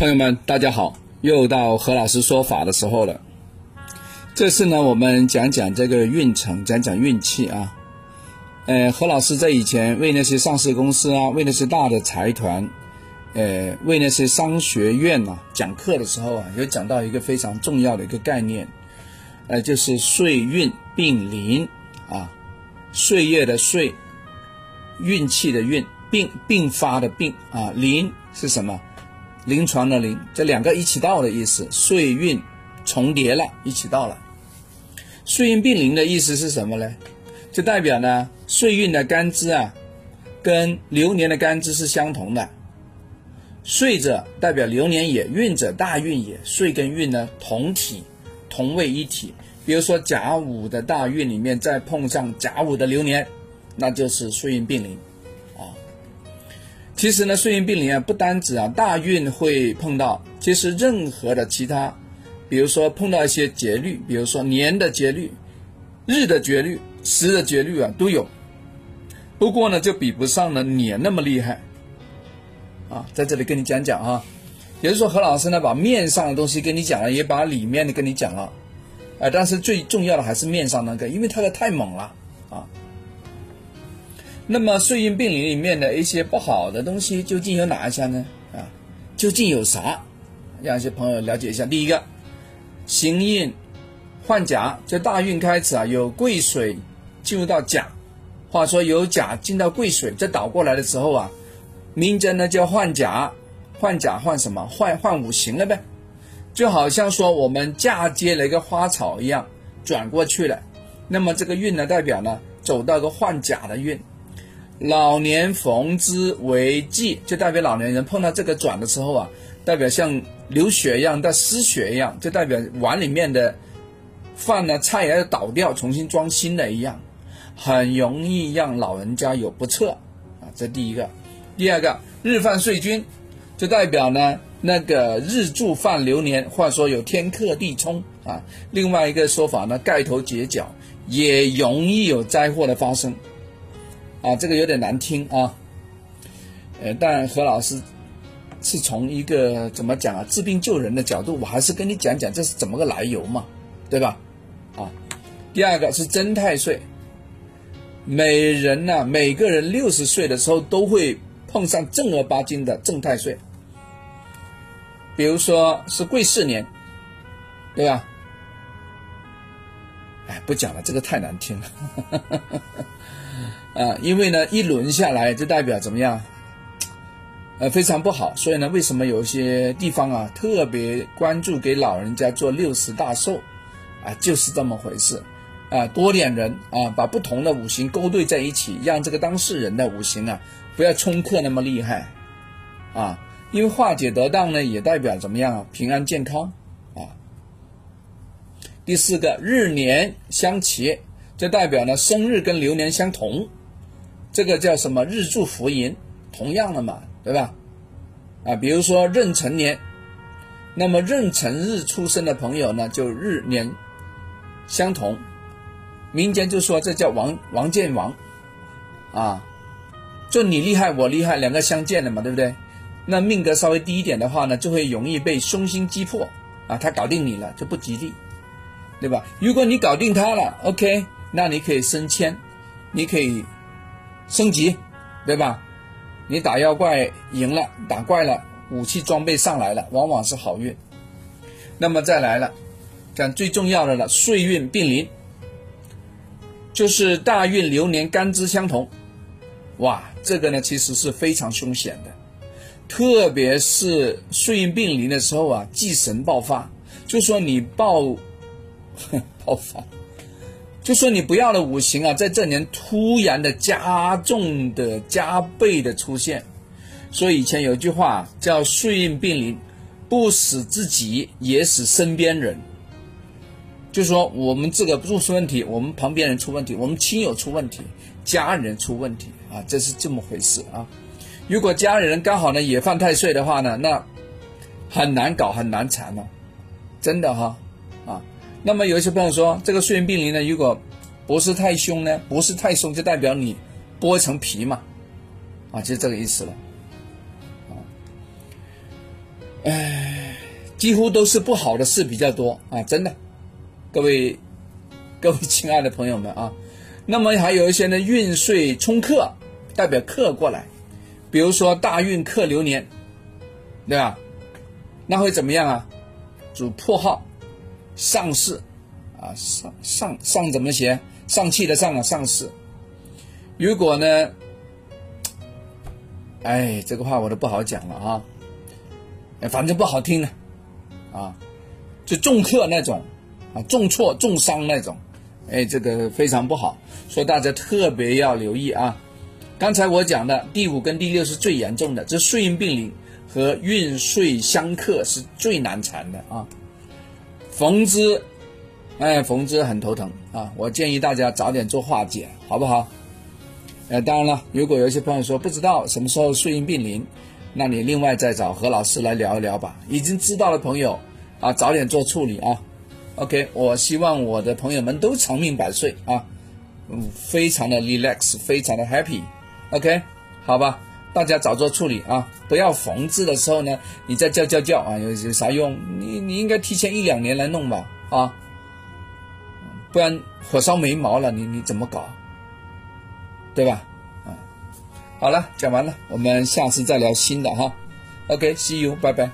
朋友们，大家好，又到何老师说法的时候了。这次呢，我们讲讲这个运程，讲讲运气啊。呃，何老师在以前为那些上市公司啊，为那些大的财团，呃，为那些商学院啊讲课的时候啊，有讲到一个非常重要的一个概念，呃，就是岁运并临啊，岁月的岁，运气的运，并并发的并啊，临是什么？临床的临，这两个一起到的意思，岁运重叠了，一起到了。岁运并临的意思是什么呢？就代表呢，岁运的干支啊，跟流年的干支是相同的。岁者代表流年也，运者大运也，岁跟运呢同体，同为一体。比如说甲午的大运里面再碰上甲午的流年，那就是岁运并临。其实呢，岁运病临啊，不单指啊大运会碰到，其实任何的其他，比如说碰到一些节律，比如说年的节律、日的节律、时的节律啊，都有。不过呢，就比不上呢年那么厉害。啊，在这里跟你讲讲啊，也就是说何老师呢把面上的东西跟你讲了，也把里面的跟你讲了，啊，但是最重要的还是面上那个，因为它的太猛了啊。那么岁运并临里面的一些不好的东西究竟有哪一些呢？啊，究竟有啥？让一些朋友了解一下。第一个，行运换甲，这大运开始啊，有癸水进入到甲，话说有甲进到癸水，这倒过来的时候啊，名针呢叫换甲，换甲换什么？换换五行了呗，就好像说我们嫁接了一个花草一样，转过去了。那么这个运呢，代表呢走到个换甲的运。老年逢之为忌，就代表老年人碰到这个转的时候啊，代表像流血一样，在失血一样，就代表碗里面的饭呢菜也要倒掉，重新装新的一样，很容易让老人家有不测啊。这第一个，第二个日犯岁君，就代表呢那个日柱犯流年，或者说有天克地冲啊。另外一个说法呢，盖头结角，也容易有灾祸的发生。啊，这个有点难听啊，呃，但何老师是从一个怎么讲啊，治病救人的角度，我还是跟你讲讲这是怎么个来由嘛，对吧？啊，第二个是真太岁，每人呢，每个人六十岁的时候都会碰上正儿八经的正太岁，比如说是癸巳年，对吧？哎，不讲了，这个太难听了。啊，因为呢，一轮下来就代表怎么样？呃，非常不好。所以呢，为什么有些地方啊特别关注给老人家做六十大寿？啊，就是这么回事。啊，多点人啊，把不同的五行勾兑在一起，让这个当事人的五行啊不要冲克那么厉害。啊，因为化解得当呢，也代表怎么样啊？平安健康。第四个日年相齐，这代表呢生日跟流年相同。这个叫什么日柱福银，同样的嘛，对吧？啊，比如说壬辰年，那么壬辰日出生的朋友呢，就日年相同，民间就说这叫王王见王，啊，就你厉害我厉害，两个相见了嘛，对不对？那命格稍微低一点的话呢，就会容易被凶星击破，啊，他搞定你了就不吉利，对吧？如果你搞定他了，OK，那你可以升迁，你可以。升级，对吧？你打妖怪赢了，打怪了，武器装备上来了，往往是好运。那么再来了，讲最重要的了，岁运并临，就是大运流年干支相同。哇，这个呢其实是非常凶险的，特别是岁运并临的时候啊，忌神爆发，就说你爆 爆发。就说你不要的五行啊，在这年突然的加重的加倍的出现，所以以前有句话叫“岁运病临，不死自己也使身边人”。就说我们这个不出问题，我们旁边人出问题，我们亲友出问题，家人出问题啊，这是这么回事啊。如果家里人刚好呢也犯太岁的话呢，那很难搞，很难缠了，真的哈啊。那么有一些朋友说，这个岁运病临呢，如果不是太凶呢，不是太凶，就代表你剥一层皮嘛，啊，就这个意思了，啊。唉，几乎都是不好的事比较多啊，真的，各位 各位亲爱的朋友们啊，那么还有一些呢运岁冲克，代表克过来，比如说大运克流年，对吧？那会怎么样啊？主破耗，上市，啊上上上怎么写？上气的上啊上市。如果呢？哎，这个话我都不好讲了啊！反正不好听呢，啊，就重克那种，啊，重挫重伤那种，哎，这个非常不好，所以大家特别要留意啊！刚才我讲的第五跟第六是最严重的，这岁运病理和运岁相克是最难缠的啊！逢之，哎，逢之很头疼啊！我建议大家早点做化解，好不好？呃，当然了，如果有一些朋友说不知道什么时候顺应病临，那你另外再找何老师来聊一聊吧。已经知道的朋友啊，早点做处理啊。OK，我希望我的朋友们都长命百岁啊，嗯，非常的 relax，非常的 happy。OK，好吧，大家早做处理啊，不要缝制的时候呢，你再叫叫叫啊，有有啥用？你你应该提前一两年来弄吧啊，不然火烧眉毛了，你你怎么搞？对吧？啊，好了，讲完了，我们下次再聊新的哈。OK，see you，拜拜。